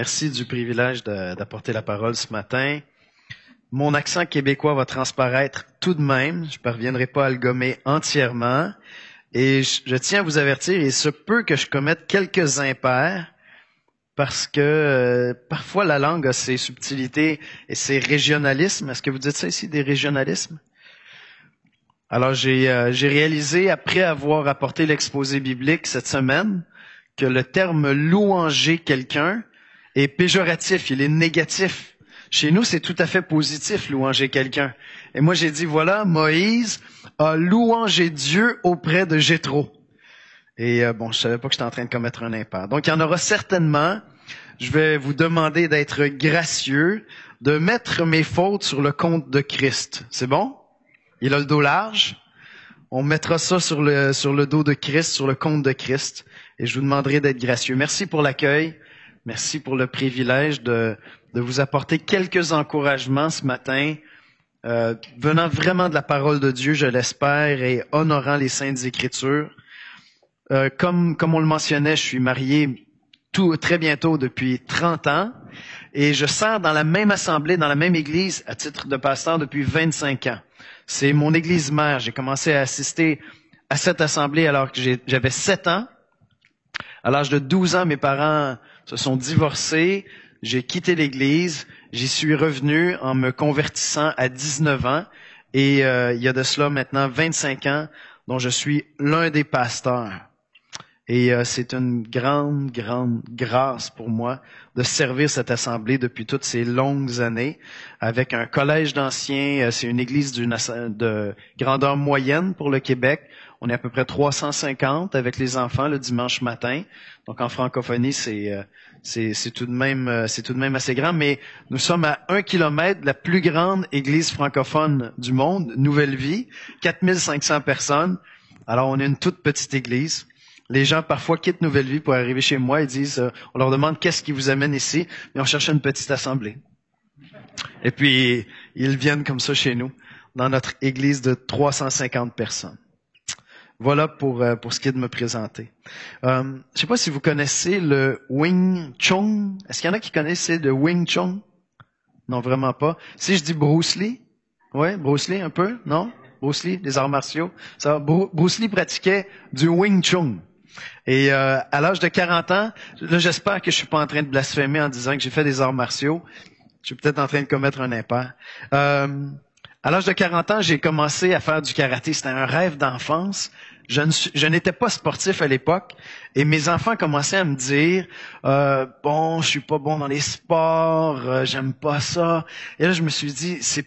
Merci du privilège d'apporter la parole ce matin. Mon accent québécois va transparaître tout de même. Je ne parviendrai pas à le gommer entièrement. Et je, tiens à vous avertir, il se peut que je commette quelques impairs parce que euh, parfois la langue a ses subtilités et ses régionalismes. Est-ce que vous dites ça ici, des régionalismes? Alors j'ai euh, réalisé, après avoir apporté l'exposé biblique cette semaine, que le terme louanger quelqu'un est péjoratif, il est négatif. Chez nous, c'est tout à fait positif, louanger quelqu'un. Et moi, j'ai dit, voilà, Moïse a louangé Dieu auprès de Jéthro. Et euh, bon, je savais pas que j'étais en train de commettre un impair. Donc, il y en aura certainement. Je vais vous demander d'être gracieux, de mettre mes fautes sur le compte de Christ. C'est bon? Il a le dos large. On mettra ça sur le, sur le dos de Christ, sur le compte de Christ. Et je vous demanderai d'être gracieux. Merci pour l'accueil. Merci pour le privilège de, de vous apporter quelques encouragements ce matin, euh, venant vraiment de la parole de Dieu, je l'espère, et honorant les saintes écritures. Euh, comme, comme on le mentionnait, je suis marié tout, très bientôt depuis 30 ans, et je sers dans la même assemblée, dans la même église, à titre de pasteur depuis 25 ans. C'est mon église mère. J'ai commencé à assister à cette assemblée alors que j'avais 7 ans. À l'âge de 12 ans, mes parents se sont divorcés. J'ai quitté l'Église, j'y suis revenu en me convertissant à 19 ans et euh, il y a de cela maintenant 25 ans dont je suis l'un des pasteurs. Et euh, c'est une grande, grande grâce pour moi de servir cette assemblée depuis toutes ces longues années avec un collège d'anciens. Euh, c'est une église de grandeur moyenne pour le Québec. On est à peu près 350 avec les enfants le dimanche matin. Donc en francophonie, c'est euh, tout de même euh, tout de même assez grand. Mais nous sommes à un kilomètre de la plus grande église francophone du monde, Nouvelle Vie, 4500 personnes. Alors on est une toute petite église. Les gens parfois quittent Nouvelle Vie pour arriver chez moi et disent, euh, on leur demande qu'est-ce qui vous amène ici, et on cherche une petite assemblée. Et puis ils viennent comme ça chez nous, dans notre église de 350 personnes. Voilà pour, euh, pour ce qui est de me présenter. Euh, je ne sais pas si vous connaissez le Wing Chun. Est-ce qu'il y en a qui connaissent le Wing Chun? Non, vraiment pas. Si je dis Bruce Lee, ouais, Bruce Lee un peu, non? Bruce Lee, les arts martiaux. Bruce Lee pratiquait du Wing Chun. Et euh, à l'âge de 40 ans, là j'espère que je suis pas en train de blasphémer en disant que j'ai fait des arts martiaux. Je suis peut-être en train de commettre un impair. À l'âge de 40 ans, j'ai commencé à faire du karaté. C'était un rêve d'enfance. Je, n'étais pas sportif à l'époque et mes enfants commençaient à me dire euh, bon, je suis pas bon dans les sports, euh, j'aime pas ça. Et là, je me suis dit c'est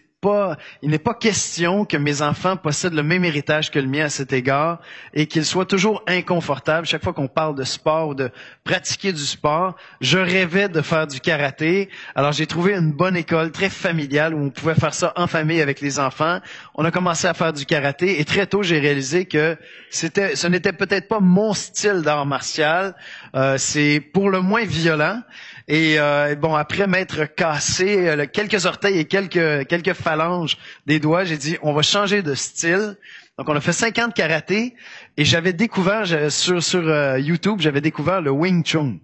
il n'est pas question que mes enfants possèdent le même héritage que le mien à cet égard et qu'ils soient toujours inconfortables chaque fois qu'on parle de sport ou de pratiquer du sport. Je rêvais de faire du karaté. Alors j'ai trouvé une bonne école très familiale où on pouvait faire ça en famille avec les enfants. On a commencé à faire du karaté et très tôt j'ai réalisé que c'était, ce n'était peut-être pas mon style d'art martial. Euh, c'est pour le moins violent. Et euh, bon, après m'être cassé euh, quelques orteils et quelques, quelques phalanges des doigts, j'ai dit, on va changer de style. Donc, on a fait 50 karaté et j'avais découvert sur, sur euh, YouTube, j'avais découvert le Wing Chun.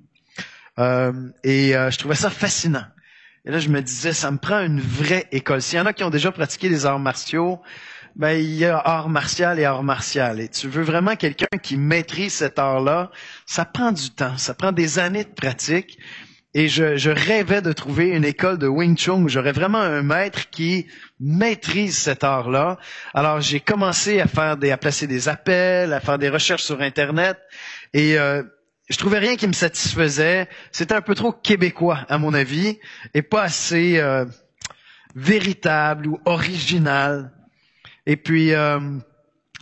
et je trouvais ça fascinant. Et là, je me disais, ça me prend une vraie école. S'il y en a qui ont déjà pratiqué les arts martiaux, ben, il y a art martial et art martial. Et tu veux vraiment quelqu'un qui maîtrise cet art-là, ça prend du temps, ça prend des années de pratique. Et je, je, rêvais de trouver une école de Wing Chun j'aurais vraiment un maître qui maîtrise cet art-là. Alors j'ai commencé à faire des, à placer des appels, à faire des recherches sur Internet, et euh, je trouvais rien qui me satisfaisait. C'était un peu trop québécois à mon avis, et pas assez euh, véritable ou original. Et puis euh,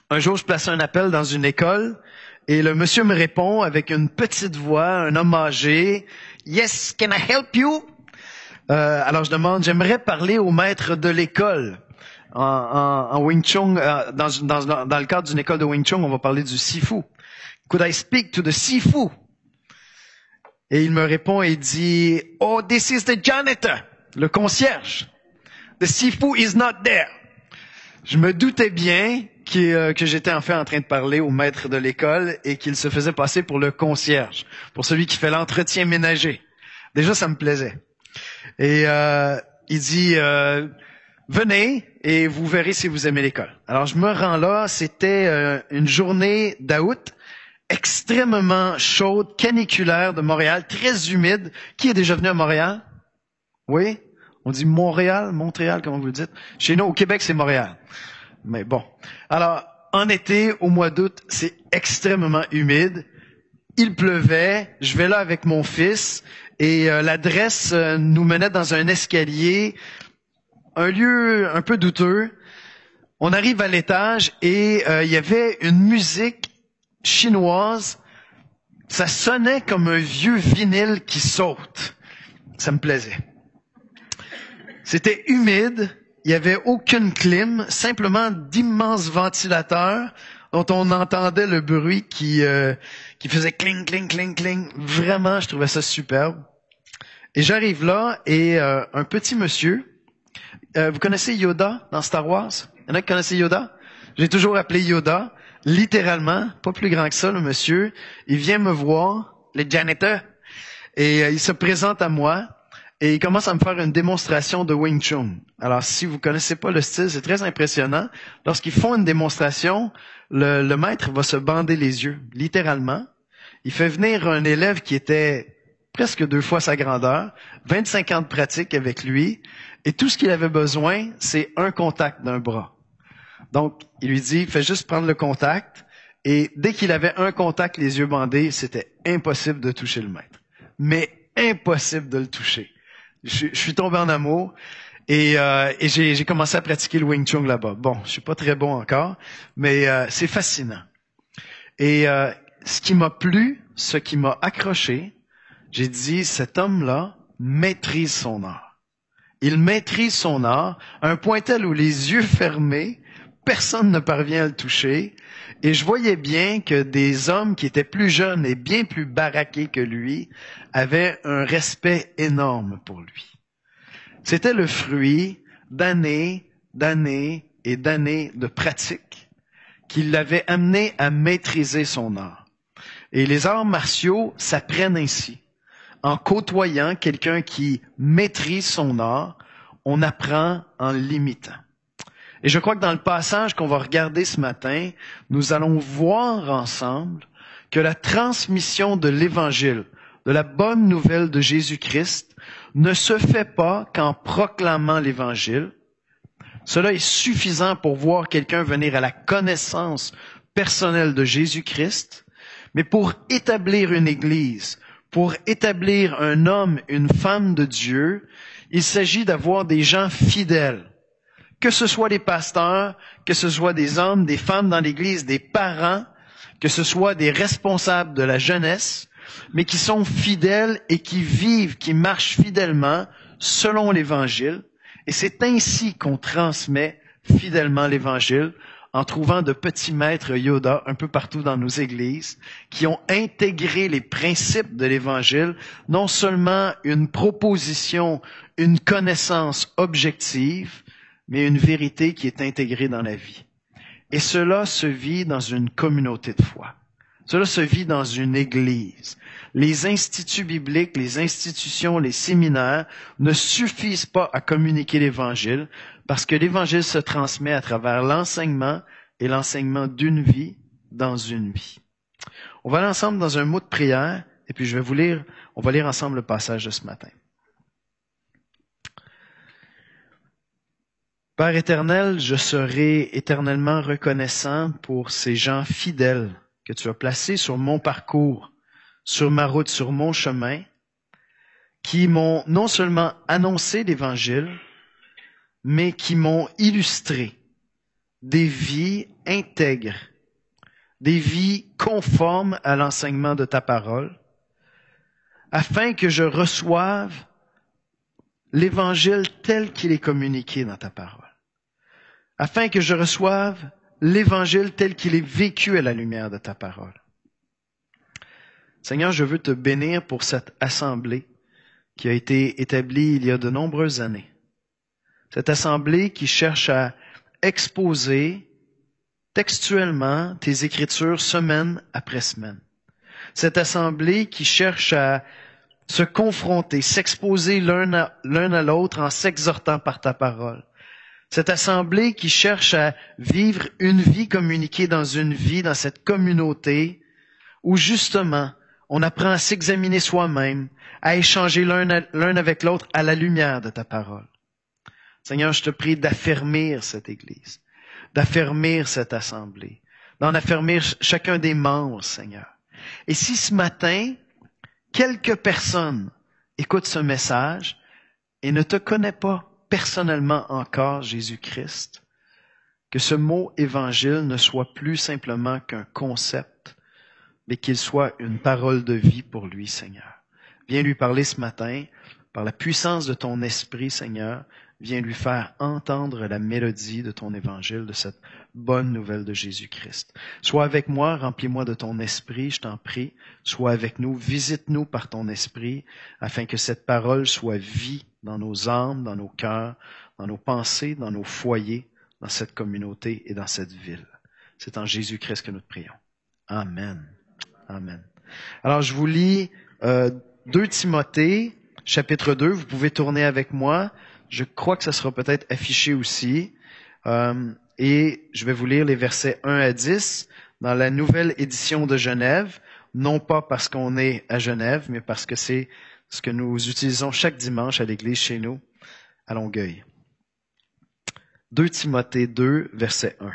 un jour, je plaçais un appel dans une école. Et le monsieur me répond avec une petite voix, un homme âgé, Yes, can I help you? Euh, alors je demande, j'aimerais parler au maître de l'école. En, en, en, Wing Chun, euh, dans, dans, dans, le cadre d'une école de Wing Chun, on va parler du Sifu. Could I speak to the Sifu? Et il me répond et dit, Oh, this is the janitor, le concierge. The Sifu is not there. Je me doutais bien euh, que j'étais en fait en train de parler au maître de l'école et qu'il se faisait passer pour le concierge, pour celui qui fait l'entretien ménager. Déjà, ça me plaisait. Et euh, il dit, euh, venez et vous verrez si vous aimez l'école. Alors, je me rends là. C'était euh, une journée d'août extrêmement chaude, caniculaire de Montréal, très humide. Qui est déjà venu à Montréal? Oui? On dit Montréal, Montréal, comment vous le dites? Chez nous, au Québec, c'est Montréal. Mais bon. Alors, en été, au mois d'août, c'est extrêmement humide. Il pleuvait. Je vais là avec mon fils et euh, l'adresse euh, nous menait dans un escalier, un lieu un peu douteux. On arrive à l'étage et euh, il y avait une musique chinoise. Ça sonnait comme un vieux vinyle qui saute. Ça me plaisait. C'était humide. Il n'y avait aucune clim, simplement d'immenses ventilateurs dont on entendait le bruit qui, euh, qui faisait cling, cling, cling, cling. Vraiment, je trouvais ça superbe. Et j'arrive là et euh, un petit monsieur, euh, vous connaissez Yoda dans Star Wars? Il y en a qui connaissent Yoda? J'ai toujours appelé Yoda, littéralement, pas plus grand que ça, le monsieur. Il vient me voir, le janitor, et il se présente à moi et il commence à me faire une démonstration de Wing Chun. Alors, si vous connaissez pas le style, c'est très impressionnant. Lorsqu'ils font une démonstration, le, maître va se bander les yeux, littéralement. Il fait venir un élève qui était presque deux fois sa grandeur, 25 ans de pratique avec lui, et tout ce qu'il avait besoin, c'est un contact d'un bras. Donc, il lui dit, fais juste prendre le contact, et dès qu'il avait un contact, les yeux bandés, c'était impossible de toucher le maître. Mais impossible de le toucher je, suis tombé en amour et, euh, j'ai commencé à pratiquer le Wing Chun là-bas. Bon, je suis pas très bon encore, mais euh, c'est fascinant. Et euh, ce qui m'a plu, ce qui m'a accroché, j'ai dit, cet homme-là maîtrise son art. Il maîtrise son art à un point tel où les yeux fermés, personne ne parvient à le toucher. Et je voyais bien que des hommes qui étaient plus jeunes et bien plus baraqués que lui avaient un respect énorme pour lui. C'était le fruit d'années, d'années et d'années de pratique qui l'avait amené à maîtriser son art. Et les arts martiaux s'apprennent ainsi. En côtoyant quelqu'un qui maîtrise son art, on apprend en l'imitant. Et je crois que dans le passage qu'on va regarder ce matin, nous allons voir ensemble que la transmission de l'Évangile, de la bonne nouvelle de Jésus-Christ, ne se fait pas qu'en proclamant l'Évangile. Cela est suffisant pour voir quelqu'un venir à la connaissance personnelle de Jésus-Christ, mais pour établir une Église, pour établir un homme, une femme de Dieu, il s'agit d'avoir des gens fidèles que ce soit des pasteurs, que ce soit des hommes, des femmes dans l'Église, des parents, que ce soit des responsables de la jeunesse, mais qui sont fidèles et qui vivent, qui marchent fidèlement selon l'Évangile. Et c'est ainsi qu'on transmet fidèlement l'Évangile en trouvant de petits maîtres Yoda un peu partout dans nos églises qui ont intégré les principes de l'Évangile, non seulement une proposition, une connaissance objective, mais une vérité qui est intégrée dans la vie. Et cela se vit dans une communauté de foi. Cela se vit dans une église. Les instituts bibliques, les institutions, les séminaires ne suffisent pas à communiquer l'évangile parce que l'évangile se transmet à travers l'enseignement et l'enseignement d'une vie dans une vie. On va aller ensemble dans un mot de prière et puis je vais vous lire, on va lire ensemble le passage de ce matin. Père éternel, je serai éternellement reconnaissant pour ces gens fidèles que tu as placés sur mon parcours, sur ma route, sur mon chemin, qui m'ont non seulement annoncé l'Évangile, mais qui m'ont illustré des vies intègres, des vies conformes à l'enseignement de ta parole, afin que je reçoive l'Évangile tel qu'il est communiqué dans ta parole afin que je reçoive l'Évangile tel qu'il est vécu à la lumière de ta parole. Seigneur, je veux te bénir pour cette assemblée qui a été établie il y a de nombreuses années. Cette assemblée qui cherche à exposer textuellement tes écritures semaine après semaine. Cette assemblée qui cherche à se confronter, s'exposer l'un à, l'autre en s'exhortant par ta parole. Cette assemblée qui cherche à vivre une vie communiquée dans une vie, dans cette communauté, où justement on apprend à s'examiner soi-même, à échanger l'un avec l'autre à la lumière de ta parole. Seigneur, je te prie d'affermir cette Église, d'affermir cette assemblée, d'en affermir chacun des membres, Seigneur. Et si ce matin, quelques personnes écoutent ce message et ne te connaissent pas personnellement encore, Jésus-Christ, que ce mot évangile ne soit plus simplement qu'un concept, mais qu'il soit une parole de vie pour lui, Seigneur. Viens lui parler ce matin, par la puissance de ton esprit, Seigneur, viens lui faire entendre la mélodie de ton évangile, de cette bonne nouvelle de Jésus-Christ. Sois avec moi, remplis-moi de ton esprit, je t'en prie. Sois avec nous, visite-nous par ton esprit, afin que cette parole soit vie dans nos âmes, dans nos cœurs, dans nos pensées, dans nos foyers, dans cette communauté et dans cette ville. C'est en Jésus-Christ que nous te prions. Amen. Amen. Alors, je vous lis euh, 2 Timothée, chapitre 2. Vous pouvez tourner avec moi. Je crois que ça sera peut-être affiché aussi. Euh, et je vais vous lire les versets 1 à 10 dans la nouvelle édition de Genève, non pas parce qu'on est à Genève, mais parce que c'est ce que nous utilisons chaque dimanche à l'église chez nous, à Longueuil. 2 Timothée 2, verset 1.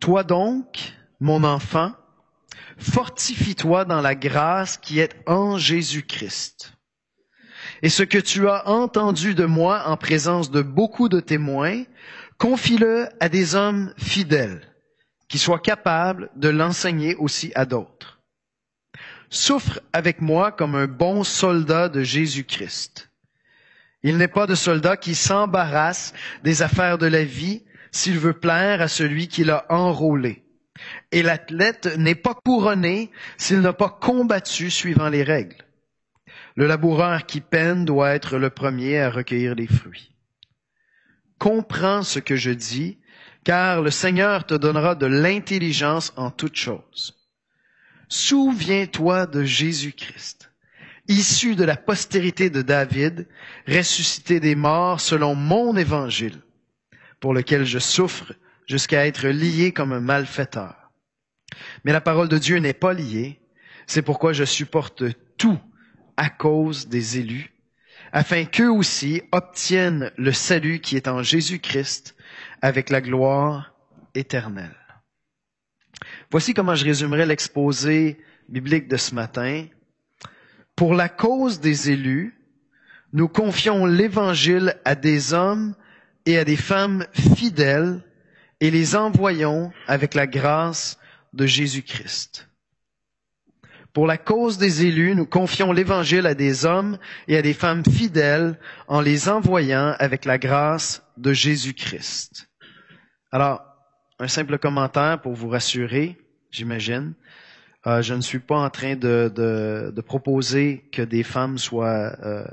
Toi donc, mon enfant, fortifie-toi dans la grâce qui est en Jésus-Christ. Et ce que tu as entendu de moi en présence de beaucoup de témoins, confie-le à des hommes fidèles, qui soient capables de l'enseigner aussi à d'autres. Souffre avec moi comme un bon soldat de Jésus-Christ. Il n'est pas de soldat qui s'embarrasse des affaires de la vie s'il veut plaire à celui qui l'a enrôlé. Et l'athlète n'est pas couronné s'il n'a pas combattu suivant les règles. Le laboureur qui peine doit être le premier à recueillir les fruits. Comprends ce que je dis, car le Seigneur te donnera de l'intelligence en toutes choses. Souviens-toi de Jésus-Christ, issu de la postérité de David, ressuscité des morts selon mon évangile, pour lequel je souffre jusqu'à être lié comme un malfaiteur. Mais la parole de Dieu n'est pas liée, c'est pourquoi je supporte tout à cause des élus, afin qu'eux aussi obtiennent le salut qui est en Jésus-Christ avec la gloire éternelle. Voici comment je résumerai l'exposé biblique de ce matin. Pour la cause des élus, nous confions l'Évangile à des hommes et à des femmes fidèles et les envoyons avec la grâce de Jésus-Christ. Pour la cause des élus, nous confions l'Évangile à des hommes et à des femmes fidèles en les envoyant avec la grâce de Jésus-Christ. Alors, un simple commentaire pour vous rassurer, j'imagine. Euh, je ne suis pas en train de, proposer que des femmes soient euh,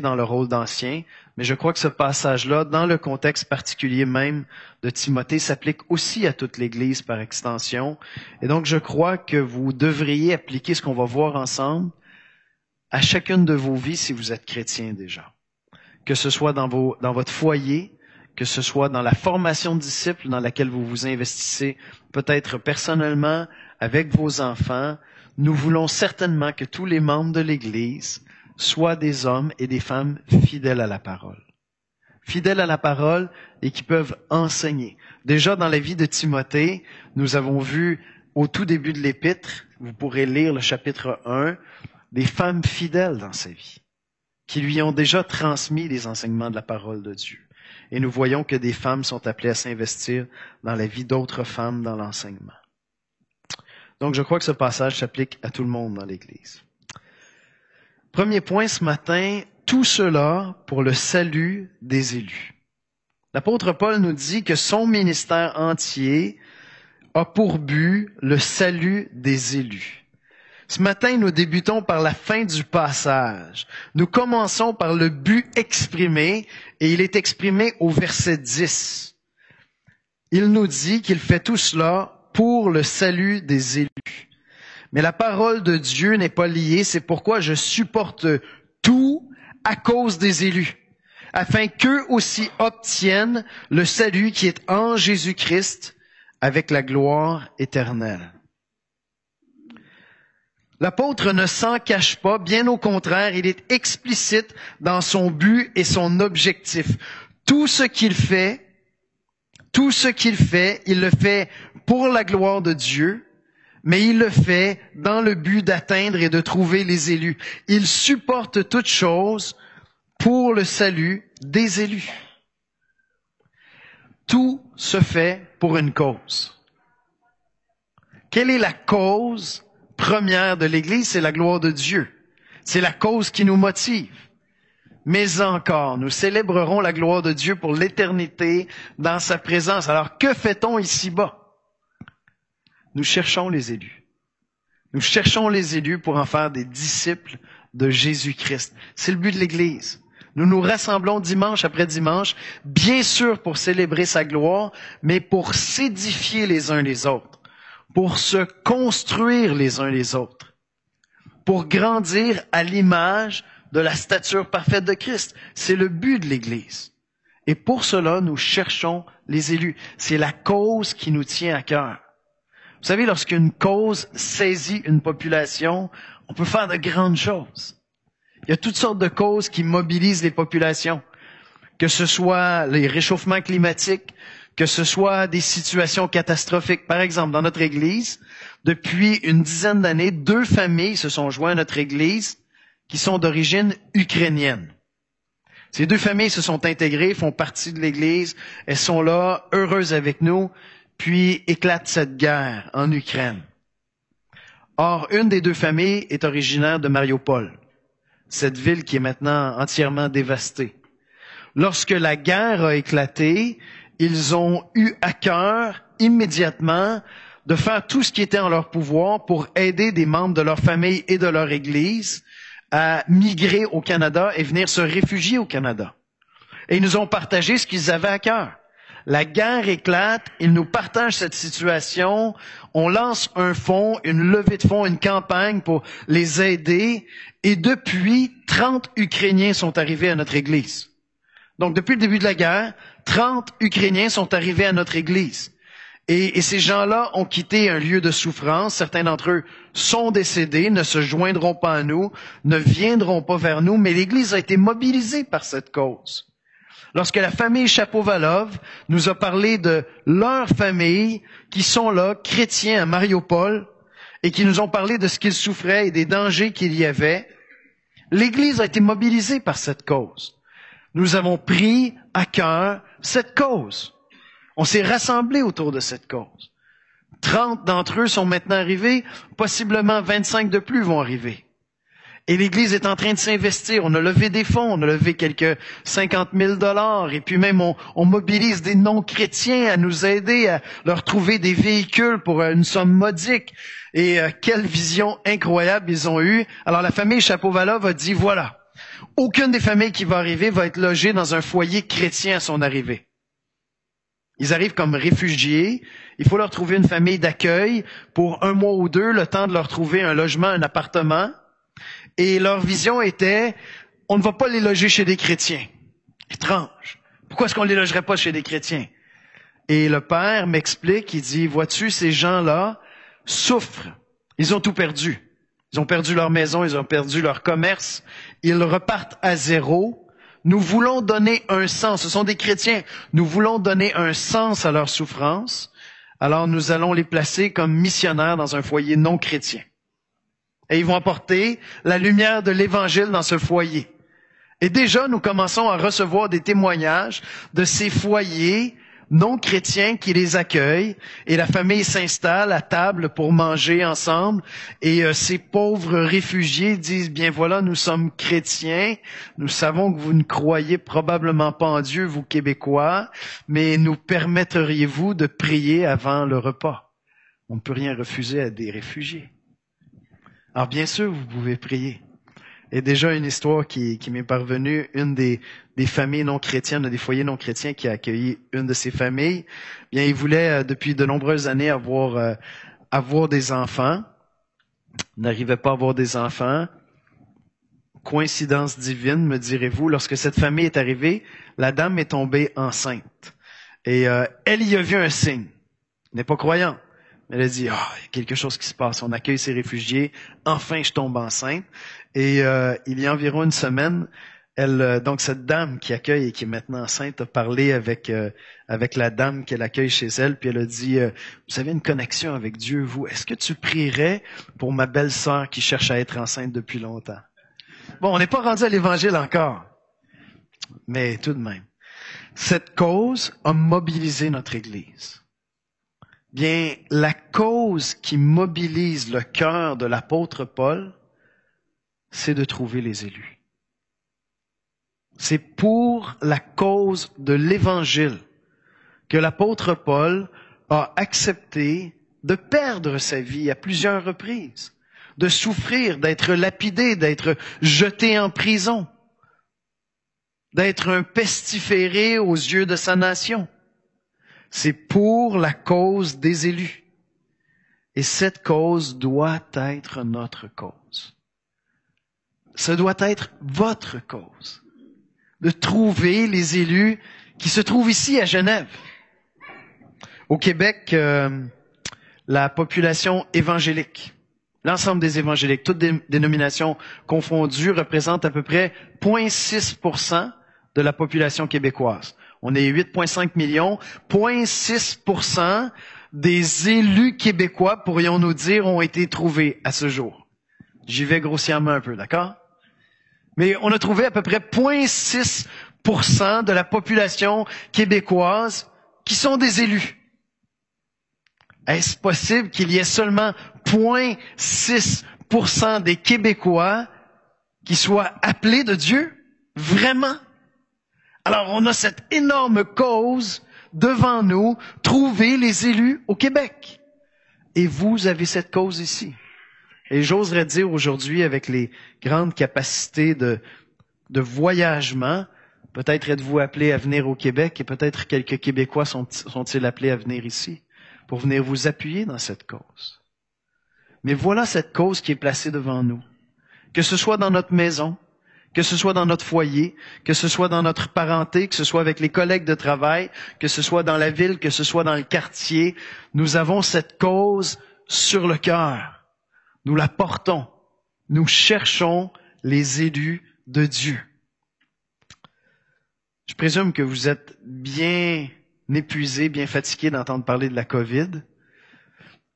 dans le rôle d'anciens, mais je crois que ce passage-là, dans le contexte particulier même de Timothée, s'applique aussi à toute l'Église par extension. Et donc, je crois que vous devriez appliquer ce qu'on va voir ensemble à chacune de vos vies si vous êtes chrétien déjà. Que ce soit dans, vos, dans votre foyer, que ce soit dans la formation de disciples dans laquelle vous vous investissez, peut-être personnellement, avec vos enfants. Nous voulons certainement que tous les membres de l'Église soient des hommes et des femmes fidèles à la parole. Fidèles à la parole et qui peuvent enseigner. Déjà dans la vie de Timothée, nous avons vu au tout début de l'épître, vous pourrez lire le chapitre 1, des femmes fidèles dans sa vie, qui lui ont déjà transmis les enseignements de la parole de Dieu. Et nous voyons que des femmes sont appelées à s'investir dans la vie d'autres femmes dans l'enseignement. Donc je crois que ce passage s'applique à tout le monde dans l'Église. Premier point ce matin, tout cela pour le salut des élus. L'apôtre Paul nous dit que son ministère entier a pour but le salut des élus. Ce matin, nous débutons par la fin du passage. Nous commençons par le but exprimé et il est exprimé au verset 10. Il nous dit qu'il fait tout cela pour le salut des élus. Mais la parole de Dieu n'est pas liée, c'est pourquoi je supporte tout à cause des élus, afin qu'eux aussi obtiennent le salut qui est en Jésus-Christ avec la gloire éternelle. L'apôtre ne s'en cache pas, bien au contraire, il est explicite dans son but et son objectif. Tout ce qu'il fait, tout ce qu'il fait, il le fait pour la gloire de Dieu, mais il le fait dans le but d'atteindre et de trouver les élus. Il supporte toutes choses pour le salut des élus. Tout se fait pour une cause. Quelle est la cause première de l'Église, c'est la gloire de Dieu. C'est la cause qui nous motive. Mais encore, nous célébrerons la gloire de Dieu pour l'éternité dans sa présence. Alors que fait-on ici-bas? Nous cherchons les élus. Nous cherchons les élus pour en faire des disciples de Jésus-Christ. C'est le but de l'Église. Nous nous rassemblons dimanche après dimanche, bien sûr pour célébrer sa gloire, mais pour s'édifier les uns les autres pour se construire les uns les autres, pour grandir à l'image de la stature parfaite de Christ. C'est le but de l'Église. Et pour cela, nous cherchons les élus. C'est la cause qui nous tient à cœur. Vous savez, lorsqu'une cause saisit une population, on peut faire de grandes choses. Il y a toutes sortes de causes qui mobilisent les populations, que ce soit les réchauffements climatiques, que ce soit des situations catastrophiques. Par exemple, dans notre Église, depuis une dizaine d'années, deux familles se sont jointes à notre Église qui sont d'origine ukrainienne. Ces deux familles se sont intégrées, font partie de l'Église, elles sont là, heureuses avec nous, puis éclate cette guerre en Ukraine. Or, une des deux familles est originaire de Mariupol, cette ville qui est maintenant entièrement dévastée. Lorsque la guerre a éclaté, ils ont eu à cœur immédiatement de faire tout ce qui était en leur pouvoir pour aider des membres de leur famille et de leur Église à migrer au Canada et venir se réfugier au Canada. Et ils nous ont partagé ce qu'ils avaient à cœur. La guerre éclate, ils nous partagent cette situation, on lance un fonds, une levée de fonds, une campagne pour les aider, et depuis, 30 Ukrainiens sont arrivés à notre Église. Donc, depuis le début de la guerre, 30 Ukrainiens sont arrivés à notre Église. Et, et ces gens-là ont quitté un lieu de souffrance. Certains d'entre eux sont décédés, ne se joindront pas à nous, ne viendront pas vers nous, mais l'Église a été mobilisée par cette cause. Lorsque la famille Chapovalov nous a parlé de leur famille qui sont là, chrétiens à Mariupol, et qui nous ont parlé de ce qu'ils souffraient et des dangers qu'il y avait, l'Église a été mobilisée par cette cause nous avons pris à cœur cette cause. On s'est rassemblés autour de cette cause. Trente d'entre eux sont maintenant arrivés, possiblement vingt-cinq de plus vont arriver. Et l'Église est en train de s'investir. On a levé des fonds, on a levé quelques cinquante mille dollars, et puis même on, mobilise des non-chrétiens à nous aider à leur trouver des véhicules pour une somme modique. Et euh, quelle vision incroyable ils ont eue. Alors la famille Chapeau-Valov a dit, voilà, aucune des familles qui va arriver va être logée dans un foyer chrétien à son arrivée. Ils arrivent comme réfugiés. Il faut leur trouver une famille d'accueil pour un mois ou deux, le temps de leur trouver un logement, un appartement. Et leur vision était, on ne va pas les loger chez des chrétiens. Étrange. Pourquoi est-ce qu'on ne les logerait pas chez des chrétiens? Et le père m'explique, il dit, vois-tu, ces gens-là souffrent. Ils ont tout perdu. Ils ont perdu leur maison, ils ont perdu leur commerce, ils repartent à zéro. Nous voulons donner un sens, ce sont des chrétiens, nous voulons donner un sens à leur souffrance, alors nous allons les placer comme missionnaires dans un foyer non chrétien. Et ils vont apporter la lumière de l'Évangile dans ce foyer. Et déjà, nous commençons à recevoir des témoignages de ces foyers non chrétiens qui les accueillent. Et la famille s'installe à table pour manger ensemble. Et euh, ces pauvres réfugiés disent bien voilà nous sommes chrétiens. Nous savons que vous ne croyez probablement pas en Dieu vous québécois. Mais nous permettriez-vous de prier avant le repas? On ne peut rien refuser à des réfugiés alors bien sûr vous pouvez prier et déjà une histoire qui, m'est parvenue, une des, familles non chrétiennes, des foyers non chrétiens qui a accueilli une de ces familles. Bien, il voulait euh, depuis de nombreuses années avoir euh, avoir des enfants. n'arrivait pas à avoir des enfants. Coïncidence divine, me direz-vous, lorsque cette famille est arrivée, la dame est tombée enceinte. Et euh, elle y a vu un signe. N'est pas croyant. Elle a dit, ah, il y a quelque chose qui se passe. On accueille ces réfugiés. Enfin, je tombe enceinte. Et euh, il y a environ une semaine, elle, euh, donc cette dame qui accueille et qui est maintenant enceinte a parlé avec euh, avec la dame qu'elle accueille chez elle, puis elle a dit, vous avez une connexion avec Dieu, vous. Est-ce que tu prierais pour ma belle-sœur qui cherche à être enceinte depuis longtemps? Bon, on n'est pas rendu à l'Évangile encore, mais tout de même, cette cause a mobilisé notre Église. Bien, la cause qui mobilise le cœur de l'apôtre Paul, c'est de trouver les élus. C'est pour la cause de l'Évangile que l'apôtre Paul a accepté de perdre sa vie à plusieurs reprises, de souffrir, d'être lapidé, d'être jeté en prison, d'être un pestiféré aux yeux de sa nation. C'est pour la cause des élus. Et cette cause doit être notre cause ce doit être votre cause, de trouver les élus qui se trouvent ici à Genève. Au Québec, euh, la population évangélique, l'ensemble des évangéliques, toutes dénominations confondues, représente à peu près 0,6 de la population québécoise. On est 8,5 millions. 0,6% des élus québécois, pourrions-nous dire, ont été trouvés à ce jour. J'y vais grossièrement un peu, d'accord? mais on a trouvé à peu près 0,6% de la population québécoise qui sont des élus. Est-ce possible qu'il y ait seulement 0,6% des Québécois qui soient appelés de Dieu? Vraiment? Alors on a cette énorme cause devant nous, trouver les élus au Québec. Et vous avez cette cause ici. Et j'oserais dire aujourd'hui, avec les grandes capacités de, de voyagement, peut-être êtes-vous appelés à venir au Québec et peut-être quelques Québécois sont, sont-ils appelés à venir ici pour venir vous appuyer dans cette cause. Mais voilà cette cause qui est placée devant nous. Que ce soit dans notre maison, que ce soit dans notre foyer, que ce soit dans notre parenté, que ce soit avec les collègues de travail, que ce soit dans la ville, que ce soit dans le quartier, nous avons cette cause sur le cœur nous la portons. Nous cherchons les élus de Dieu. Je présume que vous êtes bien épuisé, bien fatigué d'entendre parler de la COVID.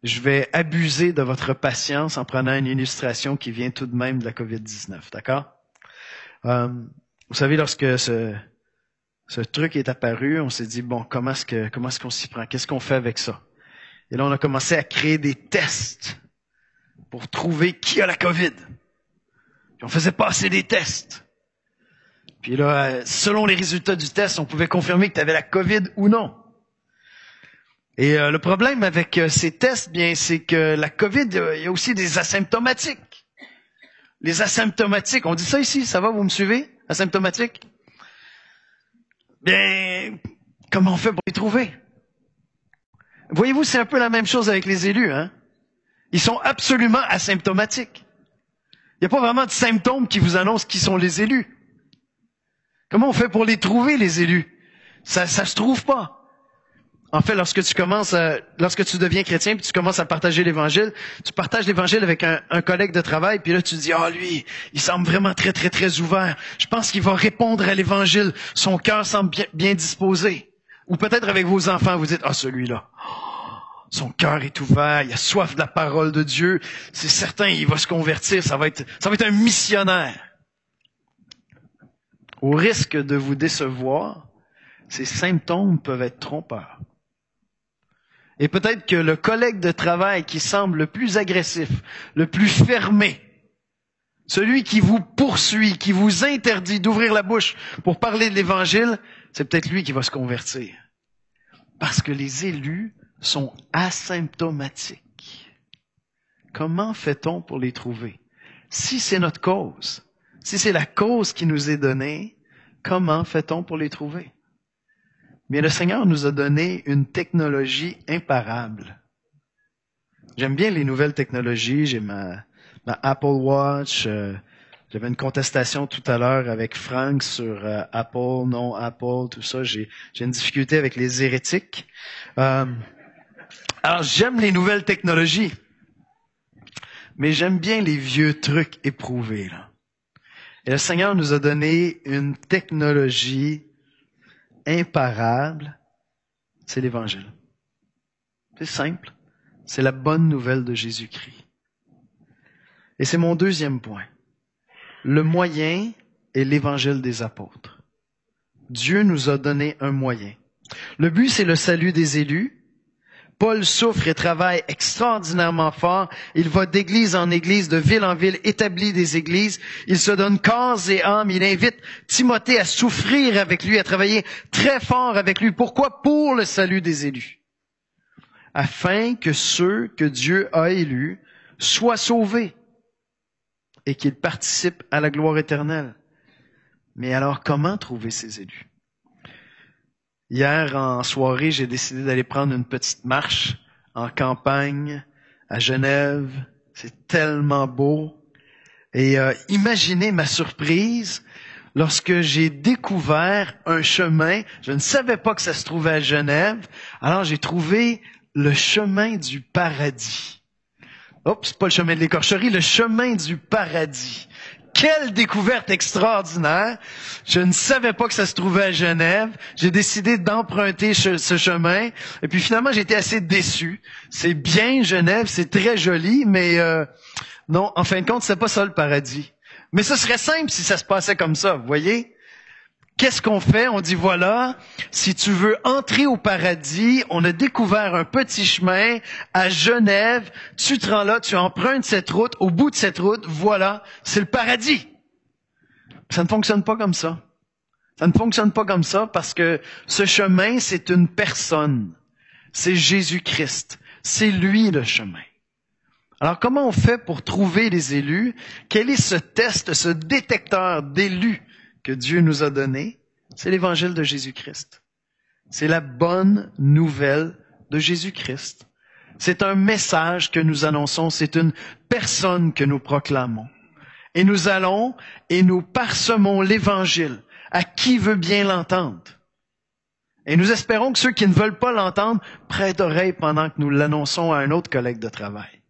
Je vais abuser de votre patience en prenant une illustration qui vient tout de même de la COVID-19, d'accord? Euh, vous savez, lorsque ce, ce truc est apparu, on s'est dit, bon, comment est-ce que, comment est-ce qu'on s'y prend? Qu'est-ce qu'on fait avec ça? Et là, on a commencé à créer des tests pour trouver qui a la COVID. Puis on faisait passer des tests. Puis là, selon les résultats du test, on pouvait confirmer que tu avais la COVID ou non. Et euh, le problème avec euh, ces tests, bien, c'est que la COVID, il y a aussi des asymptomatiques. Les asymptomatiques, on dit ça ici, ça va, vous me suivez? Asymptomatiques? Bien, comment on fait pour les trouver? Voyez-vous, c'est un peu la même chose avec les élus, hein? Ils sont absolument asymptomatiques. Il n'y a pas vraiment de symptômes qui vous annoncent qui sont les élus. Comment on fait pour les trouver, les élus? Ça ne se trouve pas. En fait, lorsque tu commences à, lorsque tu deviens chrétien, puis tu commences à partager l'évangile, tu partages l'évangile avec un, collègue de travail, puis là tu te dis, ah lui, il semble vraiment très très très ouvert. Je pense qu'il va répondre à l'évangile. Son cœur semble bien, bien disposé. Ou peut-être avec vos enfants, vous dites, ah celui-là, son cœur est ouvert, il a soif de la parole de Dieu. C'est certain, il va se convertir, ça va être, ça va être un missionnaire. Au risque de vous décevoir, ces symptômes peuvent être trompeurs. Et peut-être que le collègue de travail qui semble le plus agressif, le plus fermé, celui qui vous poursuit, qui vous interdit d'ouvrir la bouche pour parler de l'Évangile, c'est peut-être lui qui va se convertir. Parce que les élus sont asymptomatiques. Comment fait-on pour les trouver? Si c'est notre cause, si c'est la cause qui nous est donnée, comment fait-on pour les trouver? Bien, le Seigneur nous a donné une technologie imparable. j'aime bien les nouvelles technologies. J'ai ma, ma Apple Watch. Euh, j'avais une contestation tout à l'heure avec Frank sur euh, Apple, non Apple, tout ça. J'ai, une difficulté avec les hérétiques. Euh, alors j'aime les nouvelles technologies, mais j'aime bien les vieux trucs éprouvés. Là. Et le Seigneur nous a donné une technologie imparable, c'est l'Évangile. C'est simple. C'est la bonne nouvelle de Jésus-Christ. Et c'est mon deuxième point. Le moyen est l'évangile des apôtres. Dieu nous a donné un moyen. Le but, c'est le salut des élus, Paul souffre et travaille extraordinairement fort. Il va d'église en église, de ville en ville, établit des églises. Il se donne corps et âme. Il invite Timothée à souffrir avec lui, à travailler très fort avec lui. Pourquoi? Pour le salut des élus. Afin que ceux que Dieu a élus soient sauvés et qu'ils participent à la gloire éternelle. Mais alors, comment trouver ces élus? Hier, en soirée, j'ai décidé d'aller prendre une petite marche en campagne à Genève. C'est tellement beau. Et euh, imaginez ma surprise lorsque j'ai découvert un chemin. Je ne savais pas que ça se trouvait à Genève. Alors j'ai trouvé le chemin du paradis. Oups, pas le chemin de l'écorcherie, le chemin du paradis. Quelle découverte extraordinaire. Je ne savais pas que ça se trouvait à Genève. J'ai décidé d'emprunter ce, chemin. Et puis finalement, j'étais assez déçu. C'est bien Genève, c'est très joli, mais euh, non, en fin de compte, c'est pas ça le paradis. Mais ce serait simple si ça se passait comme ça, vous voyez? Qu'est-ce qu'on fait? On dit voilà, si tu veux entrer au paradis, on a découvert un petit chemin à Genève, tu te rends là, tu empruntes cette route, au bout de cette route, voilà, c'est le paradis. Ça ne fonctionne pas comme ça. Ça ne fonctionne pas comme ça parce que ce chemin, c'est une personne. C'est Jésus-Christ. C'est lui le chemin. Alors comment on fait pour trouver les élus? Quel est ce test, ce détecteur d'élus? Que Dieu nous a donné, c'est l'évangile de Jésus-Christ. C'est la bonne nouvelle de Jésus-Christ. C'est un message que nous annonçons, c'est une personne que nous proclamons. Et nous allons et nous parsemons l'évangile à qui veut bien l'entendre. Et nous espérons que ceux qui ne veulent pas l'entendre prêtent oreille pendant que nous l'annonçons à un autre collègue de travail.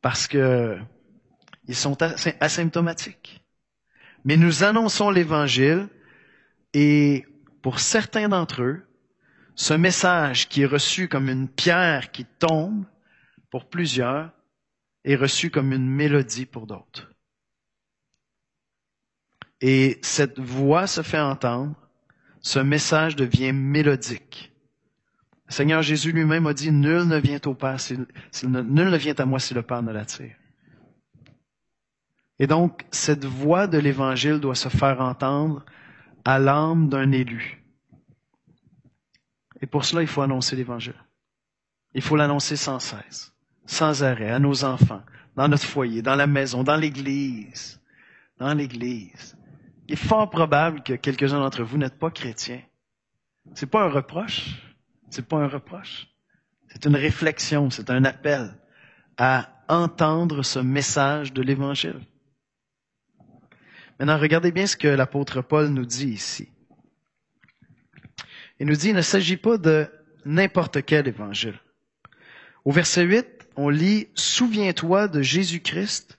Parce que ils sont asymptomatiques. Mais nous annonçons l'Évangile et pour certains d'entre eux, ce message qui est reçu comme une pierre qui tombe, pour plusieurs, est reçu comme une mélodie pour d'autres. Et cette voix se fait entendre, ce message devient mélodique. Le Seigneur Jésus lui-même a dit, nul ne vient au Père, nul ne vient à moi si le Père ne l'attire. Et donc, cette voix de l'Évangile doit se faire entendre à l'âme d'un élu. Et pour cela, il faut annoncer l'Évangile. Il faut l'annoncer sans cesse, sans arrêt, à nos enfants, dans notre foyer, dans la maison, dans l'Église. Dans l'Église. Il est fort probable que quelques-uns d'entre vous n'êtes pas chrétiens. C'est pas un reproche. C'est pas un reproche. C'est une réflexion, c'est un appel à entendre ce message de l'Évangile. Maintenant, regardez bien ce que l'apôtre Paul nous dit ici. Il nous dit, il ne s'agit pas de n'importe quel évangile. Au verset 8, on lit, Souviens-toi de Jésus-Christ,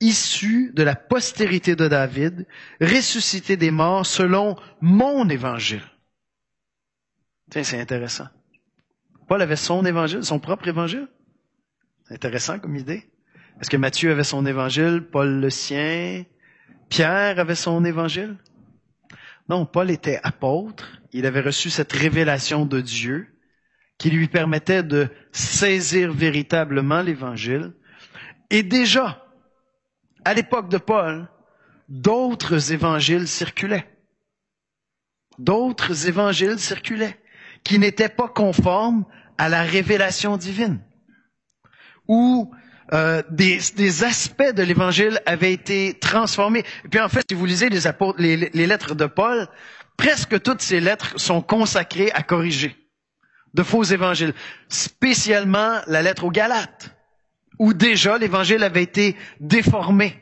issu de la postérité de David, ressuscité des morts selon mon évangile. Tiens, c'est intéressant. Paul avait son évangile, son propre évangile. Intéressant comme idée. Est-ce que Matthieu avait son évangile, Paul le sien, Pierre avait son évangile? Non, Paul était apôtre. Il avait reçu cette révélation de Dieu qui lui permettait de saisir véritablement l'évangile. Et déjà, à l'époque de Paul, d'autres évangiles circulaient. D'autres évangiles circulaient qui n'étaient pas conformes à la révélation divine. Ou euh, des, aspects de l'Évangile avaient été transformés. Et puis en fait, si vous lisez les, les, lettres de Paul, presque toutes ces lettres sont consacrées à corriger. de faux évangiles, spécialement la lettre aux Galates, où déjà l'évangile avait été déformé.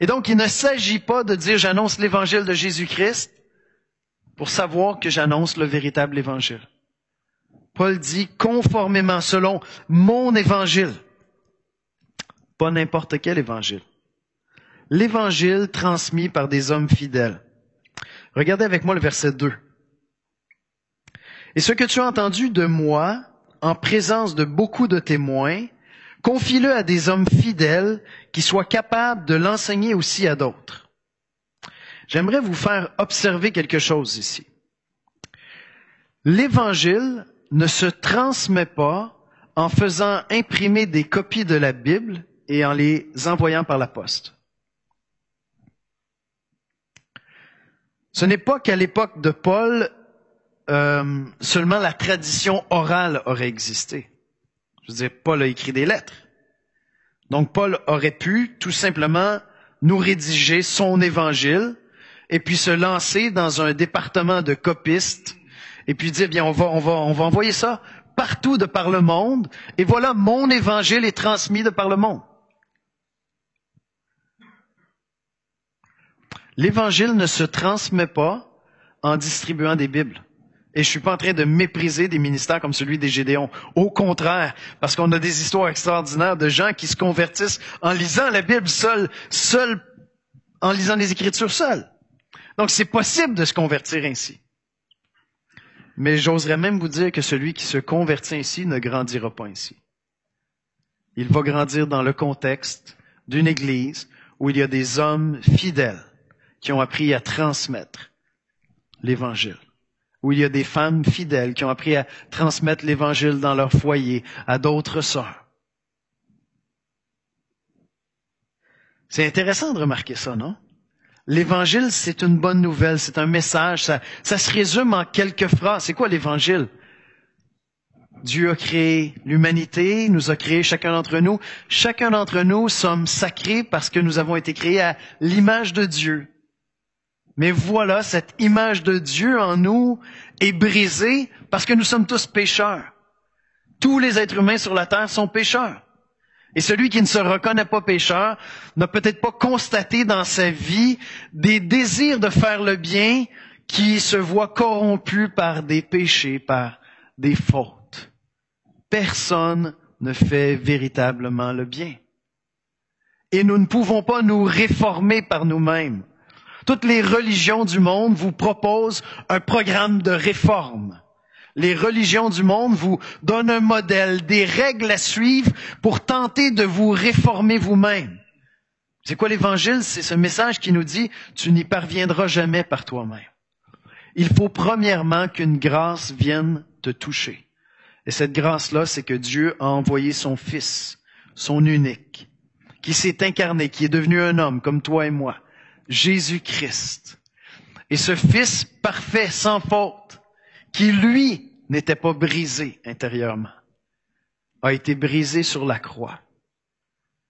Et donc, il ne s'agit pas de dire j'annonce l'évangile de Jésus-Christ pour savoir que j'annonce le véritable évangile. Paul dit conformément selon mon évangile, pas n'importe quel évangile. L'évangile transmis par des hommes fidèles. Regardez avec moi le verset 2. Et ce que tu as entendu de moi, en présence de beaucoup de témoins, confie-le à des hommes fidèles qui soient capables de l'enseigner aussi à d'autres. J'aimerais vous faire observer quelque chose ici. L'évangile ne se transmet pas en faisant imprimer des copies de la Bible et en les envoyant par la poste. Ce n'est pas qu'à l'époque de Paul, euh, seulement la tradition orale aurait existé. Je veux dire, Paul a écrit des lettres. Donc Paul aurait pu tout simplement nous rédiger son évangile et puis se lancer dans un département de copistes et puis dire bien on va on va on va envoyer ça partout de par le monde et voilà mon évangile est transmis de par le monde. L'évangile ne se transmet pas en distribuant des Bibles. Et je suis pas en train de mépriser des ministères comme celui des Gédéons. Au contraire, parce qu'on a des histoires extraordinaires de gens qui se convertissent en lisant la Bible seul, seul, en lisant les Écritures seuls. Donc c'est possible de se convertir ainsi. Mais j'oserais même vous dire que celui qui se convertit ainsi ne grandira pas ainsi. Il va grandir dans le contexte d'une église où il y a des hommes fidèles qui ont appris à transmettre l'évangile où il y a des femmes fidèles qui ont appris à transmettre l'Évangile dans leur foyer à d'autres sœurs. C'est intéressant de remarquer ça, non? L'Évangile, c'est une bonne nouvelle, c'est un message, ça, ça se résume en quelques phrases. C'est quoi l'Évangile? Dieu a créé l'humanité, nous a créé chacun d'entre nous. Chacun d'entre nous sommes sacrés parce que nous avons été créés à l'image de Dieu. Mais voilà, cette image de Dieu en nous est brisée parce que nous sommes tous pécheurs. Tous les êtres humains sur la terre sont pécheurs. Et celui qui ne se reconnaît pas pécheur n'a peut-être pas constaté dans sa vie des désirs de faire le bien qui se voient corrompus par des péchés, par des fautes. Personne ne fait véritablement le bien. Et nous ne pouvons pas nous réformer par nous-mêmes. Toutes les religions du monde vous proposent un programme de réforme. Les religions du monde vous donnent un modèle, des règles à suivre pour tenter de vous réformer vous-même. C'est quoi l'évangile? C'est ce message qui nous dit, tu n'y parviendras jamais par toi-même. Il faut premièrement qu'une grâce vienne te toucher. Et cette grâce-là, c'est que Dieu a envoyé son Fils, son unique, qui s'est incarné, qui est devenu un homme comme toi et moi, Jésus-Christ. Et ce Fils parfait, sans faute, qui lui n'était pas brisé intérieurement, a été brisé sur la croix,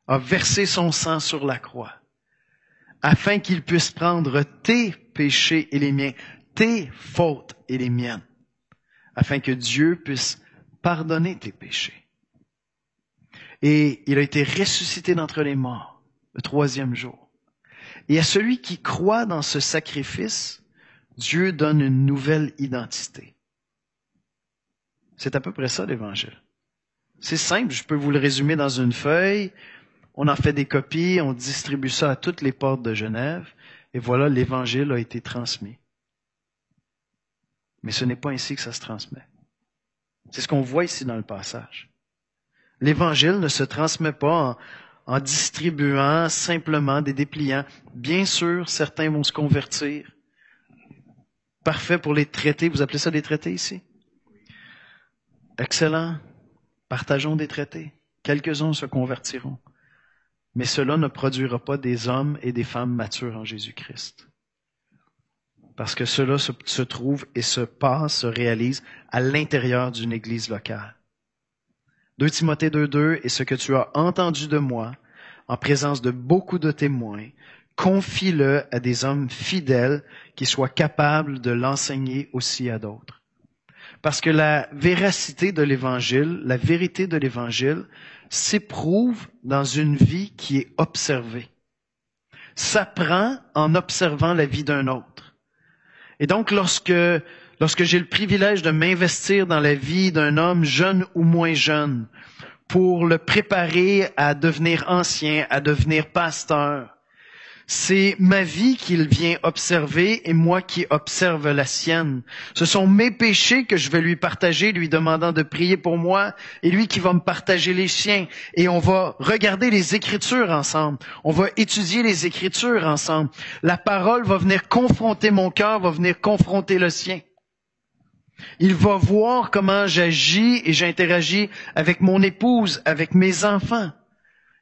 a versé son sang sur la croix, afin qu'il puisse prendre tes péchés et les miens, tes fautes et les miennes, afin que Dieu puisse pardonner tes péchés. Et il a été ressuscité d'entre les morts le troisième jour et à celui qui croit dans ce sacrifice, Dieu donne une nouvelle identité. C'est à peu près ça l'évangile. C'est simple, je peux vous le résumer dans une feuille. On en fait des copies, on distribue ça à toutes les portes de Genève, et voilà, l'évangile a été transmis. Mais ce n'est pas ainsi que ça se transmet. C'est ce qu'on voit ici dans le passage. L'évangile ne se transmet pas en, distribuant simplement des dépliants. Bien sûr, certains vont se convertir. Parfait pour les traités. Vous appelez ça des traités ici? Excellent. Partageons des traités. Quelques-uns se convertiront. Mais cela ne produira pas des hommes et des femmes matures en Jésus-Christ. Parce que cela se, se trouve et se passe, se réalise à l'intérieur d'une église locale. 2 Timothée 2.2, et ce que tu as entendu de moi, en présence de beaucoup de témoins, confie-le à des hommes fidèles qui soient capables de l'enseigner aussi à d'autres. Parce que la véracité de l'Évangile, la vérité de l'Évangile, s'éprouve dans une vie qui est observée. S'apprend en observant la vie d'un autre. Et donc, lorsque, lorsque j'ai le privilège de m'investir dans la vie d'un homme jeune ou moins jeune, pour le préparer à devenir ancien, à devenir pasteur, c'est ma vie qu'il vient observer et moi qui observe la sienne. Ce sont mes péchés que je vais lui partager, lui demandant de prier pour moi, et lui qui va me partager les siens. Et on va regarder les Écritures ensemble. On va étudier les Écritures ensemble. La parole va venir confronter mon cœur, va venir confronter le sien. Il va voir comment j'agis et j'interagis avec mon épouse, avec mes enfants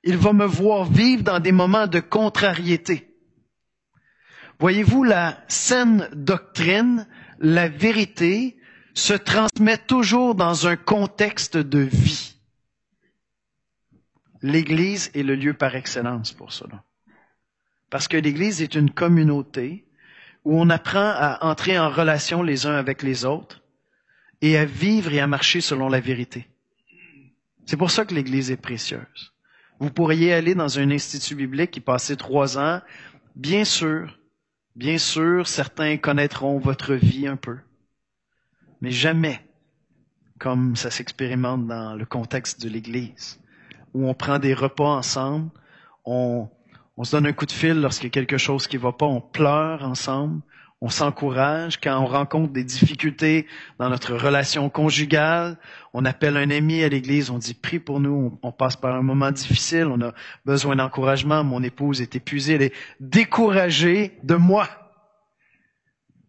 il va me voir vivre dans des moments de contrariété. Voyez-vous, la saine doctrine, la vérité, se transmet toujours dans un contexte de vie. L'Église est le lieu par excellence pour cela. Parce que l'Église est une communauté où on apprend à entrer en relation les uns avec les autres et à vivre et à marcher selon la vérité. C'est pour ça que l'Église est précieuse. Vous pourriez aller dans un institut biblique y passer trois ans. Bien sûr, bien sûr, certains connaîtront votre vie un peu. Mais jamais comme ça s'expérimente dans le contexte de l'Église, où on prend des repas ensemble, on, on se donne un coup de fil lorsqu'il y a quelque chose qui ne va pas, on pleure ensemble, on s'encourage. Quand on rencontre des difficultés dans notre relation conjugale, on appelle un ami à l'église, on dit prie pour nous, on, passe par un moment difficile, on a besoin d'encouragement, mon épouse est épuisée, elle est découragée de moi.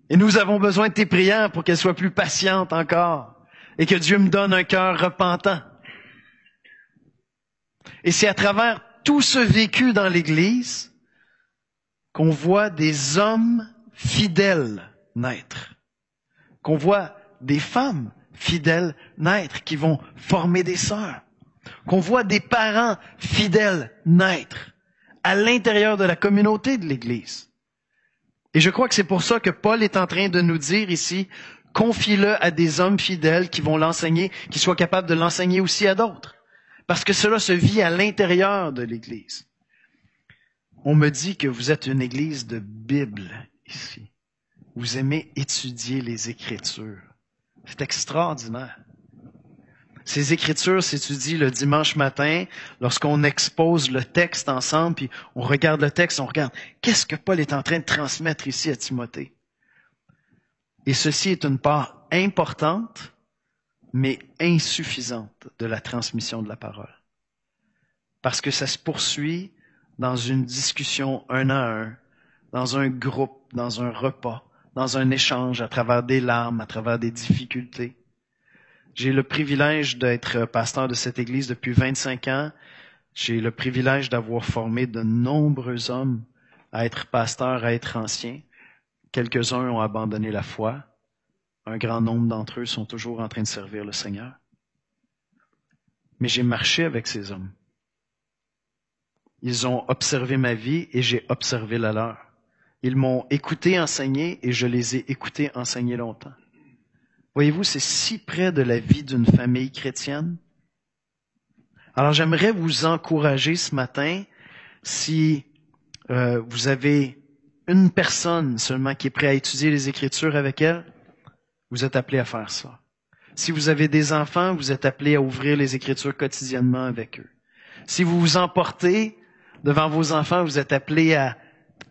Et nous avons besoin de tes prières pour qu'elle soit plus patiente encore et que Dieu me donne un cœur repentant. Et c'est à travers tout ce vécu dans l'Église qu'on voit des hommes fidèles naître, qu'on voit des femmes fidèles naître qui vont former des sœurs, qu'on voit des parents fidèles naître à l'intérieur de la communauté de l'Église. Et je crois que c'est pour ça que Paul est en train de nous dire ici, confie-le à des hommes fidèles qui vont l'enseigner, qui soient capables de l'enseigner aussi à d'autres. Parce que cela se vit à l'intérieur de l'Église. On me dit que vous êtes une Église de Bible ici. Vous aimez étudier les Écritures. C'est extraordinaire. Ces Écritures s'étudient le dimanche matin lorsqu'on expose le texte ensemble, puis on regarde le texte, on regarde qu'est-ce que Paul est en train de transmettre ici à Timothée? Et ceci est une part importante, mais insuffisante de la transmission de la parole. Parce que ça se poursuit dans une discussion un à un, dans un groupe, dans un repas, dans un échange à travers des larmes, à travers des difficultés. J'ai le privilège d'être pasteur de cette église depuis 25 ans. J'ai le privilège d'avoir formé de nombreux hommes à être pasteurs, à être anciens. Quelques-uns ont abandonné la foi. Un grand nombre d'entre eux sont toujours en train de servir le Seigneur. Mais j'ai marché avec ces hommes. Ils ont observé ma vie et j'ai observé la leur. Ils m'ont écouté enseigner et je les ai écoutés enseigner longtemps. Voyez-vous, c'est si près de la vie d'une famille chrétienne. Alors j'aimerais vous encourager ce matin, si euh, vous avez une personne seulement qui est prête à étudier les Écritures avec elle, vous êtes appelé à faire ça. Si vous avez des enfants, vous êtes appelé à ouvrir les Écritures quotidiennement avec eux. Si vous vous emportez devant vos enfants, vous êtes appelé à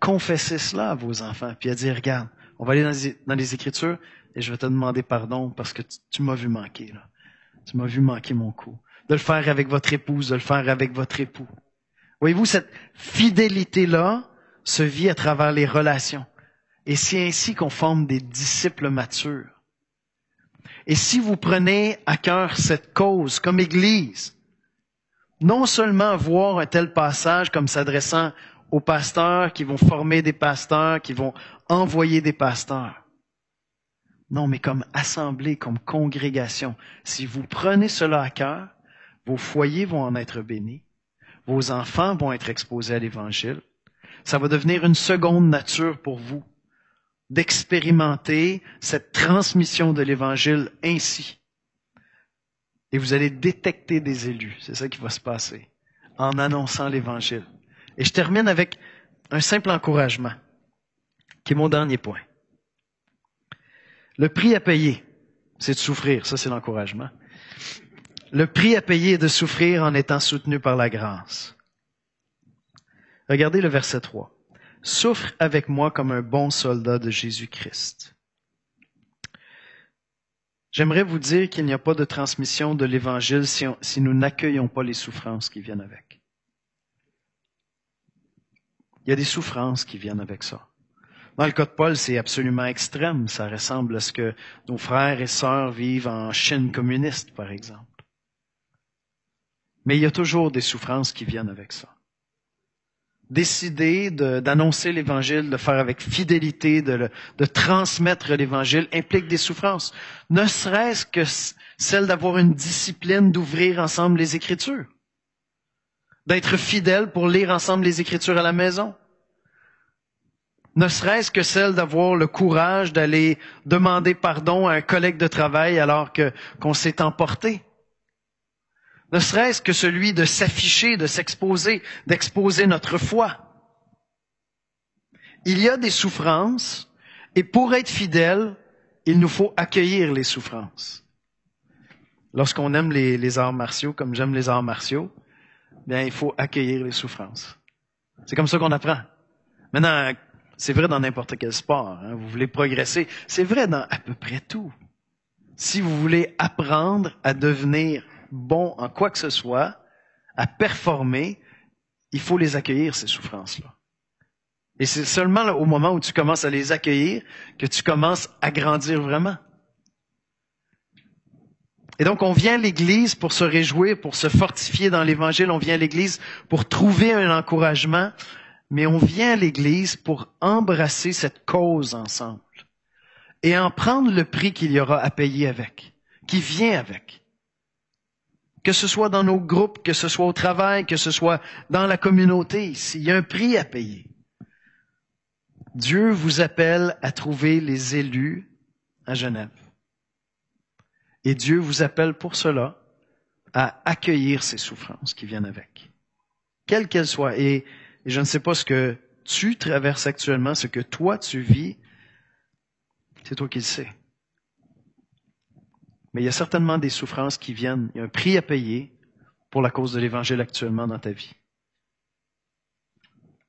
confesser cela à vos enfants, puis à dire, regarde, on va aller dans les, Écritures et je vais te demander pardon parce que tu, m'as vu manquer. Là. Tu m'as vu manquer mon coup. De le faire avec votre épouse, de le faire avec votre époux. Voyez-vous, cette fidélité-là se vit à travers les relations. Et c'est ainsi qu'on forme des disciples matures. Et si vous prenez à cœur cette cause comme Église, non seulement voir un tel passage comme s'adressant aux pasteurs, qui vont former des pasteurs, qui vont envoyer des pasteurs. Non, mais comme assemblée, comme congrégation. Si vous prenez cela à cœur, vos foyers vont en être bénis, vos enfants vont être exposés à l'Évangile. Ça va devenir une seconde nature pour vous d'expérimenter cette transmission de l'Évangile ainsi. Et vous allez détecter des élus. C'est ça qui va se passer en annonçant l'Évangile. Et je termine avec un simple encouragement, qui est mon dernier point. Le prix à payer, c'est de souffrir. Ça, c'est l'encouragement. Le prix à payer est de souffrir en étant soutenu par la grâce. Regardez le verset 3. Souffre avec moi comme un bon soldat de Jésus-Christ. J'aimerais vous dire qu'il n'y a pas de transmission de l'Évangile si, si nous n'accueillons pas les souffrances qui viennent avec. Il y a des souffrances qui viennent avec ça. Dans le cas de Paul, c'est absolument extrême. Ça ressemble à ce que nos frères et sœurs vivent en Chine communiste, par exemple. Mais il y a toujours des souffrances qui viennent avec ça. Décider d'annoncer l'Évangile, de faire avec fidélité, de, de transmettre l'Évangile implique des souffrances. Ne serait-ce que celle d'avoir une discipline d'ouvrir ensemble les Écritures. D'être fidèle pour lire ensemble les Écritures à la maison ne serait-ce que celle d'avoir le courage d'aller demander pardon à un collègue de travail alors que qu'on s'est emporté. Ne serait-ce que celui de s'afficher, de s'exposer, d'exposer notre foi. Il y a des souffrances et pour être fidèle, il nous faut accueillir les souffrances. Lorsqu'on aime les, les arts martiaux, comme j'aime les arts martiaux, bien, il faut accueillir les souffrances. C'est comme ça qu'on apprend. Maintenant, c'est vrai dans n'importe quel sport. Hein. Vous voulez progresser. C'est vrai dans à peu près tout. Si vous voulez apprendre à devenir bon en quoi que ce soit, à performer, il faut les accueillir, ces souffrances-là. Et c'est seulement au moment où tu commences à les accueillir que tu commences à grandir vraiment. Et donc, on vient à l'Église pour se réjouir, pour se fortifier dans l'Évangile. On vient à l'Église pour trouver un encouragement, mais on vient à l'Église pour embrasser cette cause ensemble et en prendre le prix qu'il y aura à payer avec, qui vient avec. Que ce soit dans nos groupes, que ce soit au travail, que ce soit dans la communauté, il y a un prix à payer. Dieu vous appelle à trouver les élus à Genève. Et Dieu vous appelle pour cela à accueillir ces souffrances qui viennent avec, quelles qu'elles soient. Et je ne sais pas ce que tu traverses actuellement, ce que toi tu vis. C'est toi qui le sais. Mais il y a certainement des souffrances qui viennent. Il y a un prix à payer pour la cause de l'Évangile actuellement dans ta vie.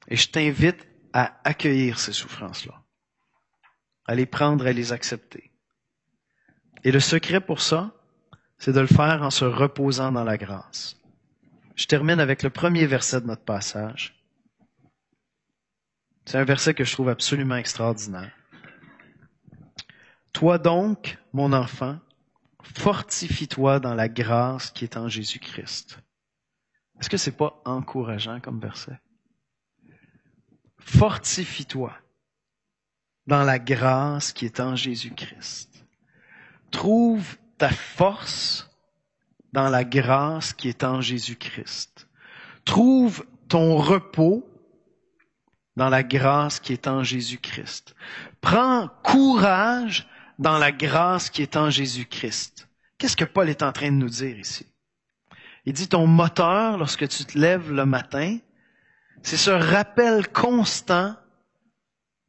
Et je t'invite à accueillir ces souffrances-là, à les prendre, à les accepter. Et le secret pour ça, c'est de le faire en se reposant dans la grâce. Je termine avec le premier verset de notre passage. C'est un verset que je trouve absolument extraordinaire. Toi donc, mon enfant, fortifie-toi dans la grâce qui est en Jésus-Christ. Est-ce que c'est pas encourageant comme verset? Fortifie-toi dans la grâce qui est en Jésus-Christ. Trouve ta force dans la grâce qui est en Jésus-Christ. Trouve ton repos dans la grâce qui est en Jésus-Christ. Prends courage dans la grâce qui est en Jésus-Christ. Qu'est-ce que Paul est en train de nous dire ici? Il dit ton moteur, lorsque tu te lèves le matin, c'est ce rappel constant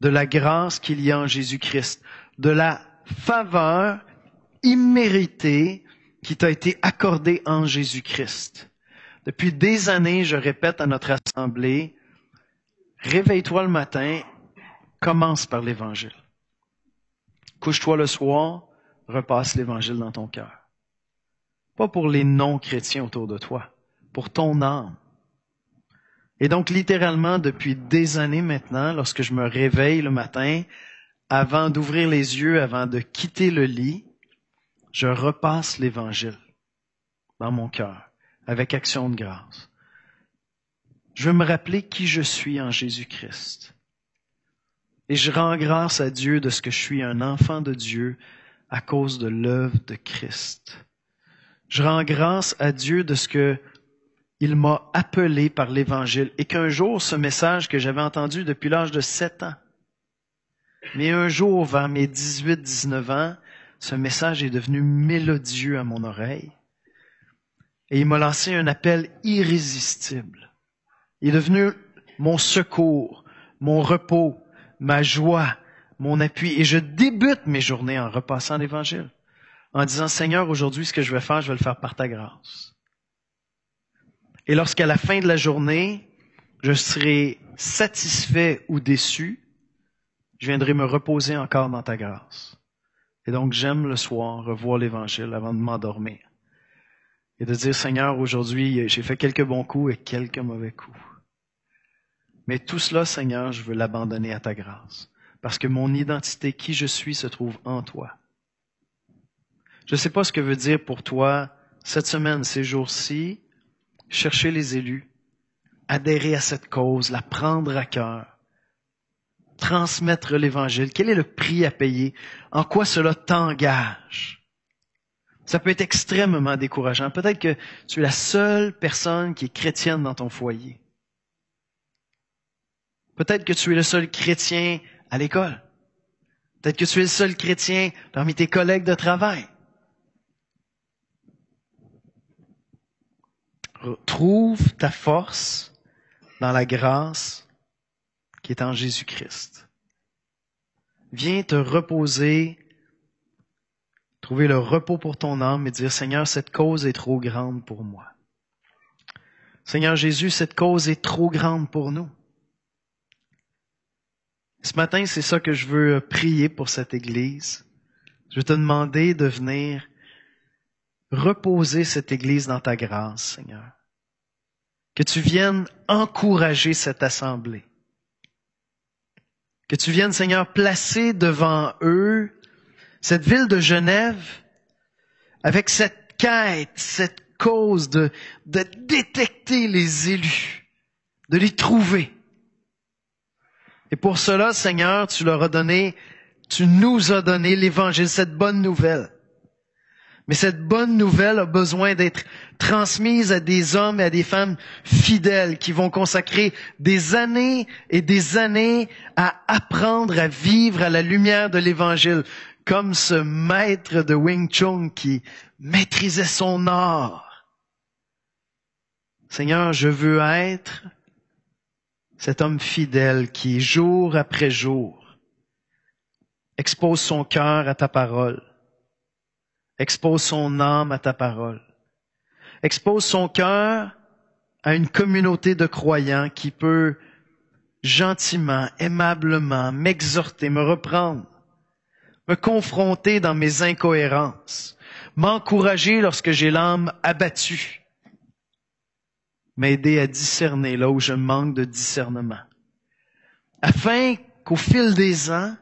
de la grâce qu'il y a en Jésus-Christ, de la faveur imméritée qui t'a été accordée en Jésus-Christ. Depuis des années, je répète à notre assemblée, Réveille-toi le matin, commence par l'Évangile. Couche-toi le soir, repasse l'Évangile dans ton cœur. Pas pour les non-chrétiens autour de toi, pour ton âme. Et donc, littéralement, depuis des années maintenant, lorsque je me réveille le matin, avant d'ouvrir les yeux, avant de quitter le lit, je repasse l'Évangile dans mon cœur, avec action de grâce. Je veux me rappeler qui je suis en Jésus-Christ. Et je rends grâce à Dieu de ce que je suis un enfant de Dieu à cause de l'œuvre de Christ. Je rends grâce à Dieu de ce que il m'a appelé par l'Évangile et qu'un jour ce message que j'avais entendu depuis l'âge de sept ans, Mais un jour, vers mes 18, 19 ans, ce message est devenu mélodieux à mon oreille. Et il m'a lancé un appel irrésistible. Il est devenu mon secours, mon repos, ma joie, mon appui. Et je débute mes journées en repassant l'Évangile, en disant, Seigneur, aujourd'hui, ce que je vais faire, je vais le faire par ta grâce. Et lorsqu'à la fin de la journée, je serai satisfait ou déçu, je viendrai me reposer encore dans ta grâce. Et donc, j'aime le soir revoir l'Évangile avant de m'endormir. Et de dire, Seigneur, aujourd'hui, j'ai fait quelques bons coups et quelques mauvais coups. Mais tout cela, Seigneur, je veux l'abandonner à ta grâce. Parce que mon identité, qui je suis, se trouve en toi. Je ne sais pas ce que veut dire pour toi cette semaine, ces jours-ci, chercher les élus, adhérer à cette cause, la prendre à cœur, transmettre l'Évangile? Quel est le prix à payer? En quoi cela t'engage? Ça peut être extrêmement décourageant. Peut-être que tu es la seule personne qui est chrétienne dans ton foyer. Peut-être que tu es le seul chrétien à l'école. Peut-être que tu es le seul chrétien parmi tes collègues de travail. Trouve ta force dans la grâce qui est en Jésus-Christ. Viens te reposer, trouver le repos pour ton âme et dire, Seigneur, cette cause est trop grande pour moi. Seigneur Jésus, cette cause est trop grande pour nous. Ce matin, c'est ça que je veux prier pour cette Église. Je veux te demander de venir reposer cette Église dans ta grâce, Seigneur. Que tu viennes encourager cette assemblée. Que tu viennes, Seigneur, placer devant eux cette ville de Genève avec cette quête, cette cause de, de détecter les élus, de les trouver et pour cela, Seigneur, tu leur as donné, tu nous as donné l'évangile, cette bonne nouvelle. Mais cette bonne nouvelle a besoin d'être transmise à des hommes et à des femmes fidèles qui vont consacrer des années et des années à apprendre à vivre à la lumière de l'évangile, comme ce maître de Wing Chun qui maîtrisait son art. Seigneur, je veux être cet homme fidèle qui, jour après jour, expose son cœur à ta parole, expose son âme à ta parole, expose son cœur à une communauté de croyants qui peut gentiment, aimablement m'exhorter, me reprendre, me confronter dans mes incohérences, m'encourager lorsque j'ai l'âme abattue, m'aider à discerner là où je manque de discernement, afin qu'au fil des ans,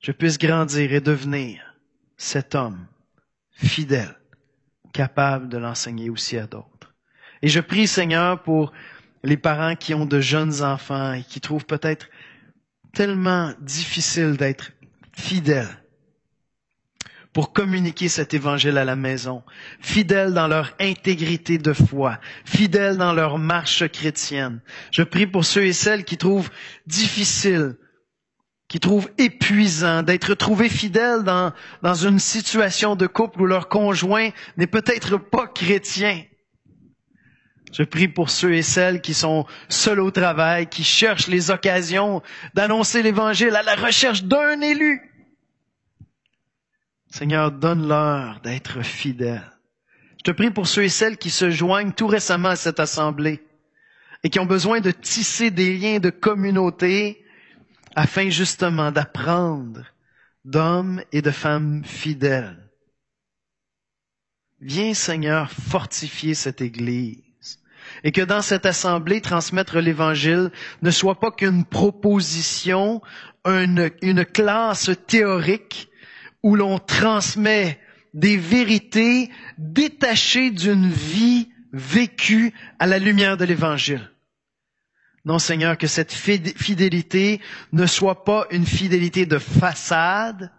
je puisse grandir et devenir cet homme fidèle, capable de l'enseigner aussi à d'autres. Et je prie, Seigneur, pour les parents qui ont de jeunes enfants et qui trouvent peut-être tellement difficile d'être fidèles pour communiquer cet évangile à la maison, fidèles dans leur intégrité de foi, fidèles dans leur marche chrétienne. Je prie pour ceux et celles qui trouvent difficile, qui trouvent épuisant d'être trouvés fidèles dans, dans une situation de couple où leur conjoint n'est peut-être pas chrétien. Je prie pour ceux et celles qui sont seuls au travail, qui cherchent les occasions d'annoncer l'Évangile à la recherche d'un élu. Seigneur, donne-leur d'être fidèles. Je te prie pour ceux et celles qui se joignent tout récemment à cette assemblée et qui ont besoin de tisser des liens de communauté afin justement d'apprendre d'hommes et de femmes fidèles. Viens, Seigneur, fortifier cette Église et que dans cette assemblée, transmettre l'Évangile ne soit pas qu'une proposition, une, une classe théorique, où l'on transmet des vérités détachées d'une vie vécue à la lumière de l'Évangile. Non, Seigneur, que cette fidélité ne soit pas une fidélité de façade,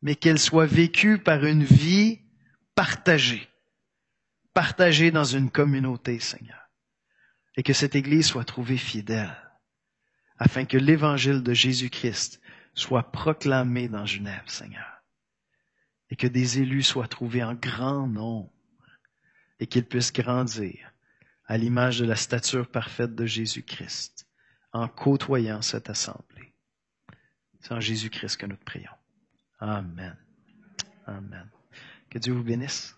mais qu'elle soit vécue par une vie partagée, partagée dans une communauté, Seigneur. Et que cette Église soit trouvée fidèle, afin que l'Évangile de Jésus-Christ soit proclamé dans Genève, Seigneur, et que des élus soient trouvés en grand nombre, et qu'ils puissent grandir à l'image de la stature parfaite de Jésus-Christ, en côtoyant cette assemblée. C'est en Jésus-Christ que nous prions. Amen. Amen. Que Dieu vous bénisse.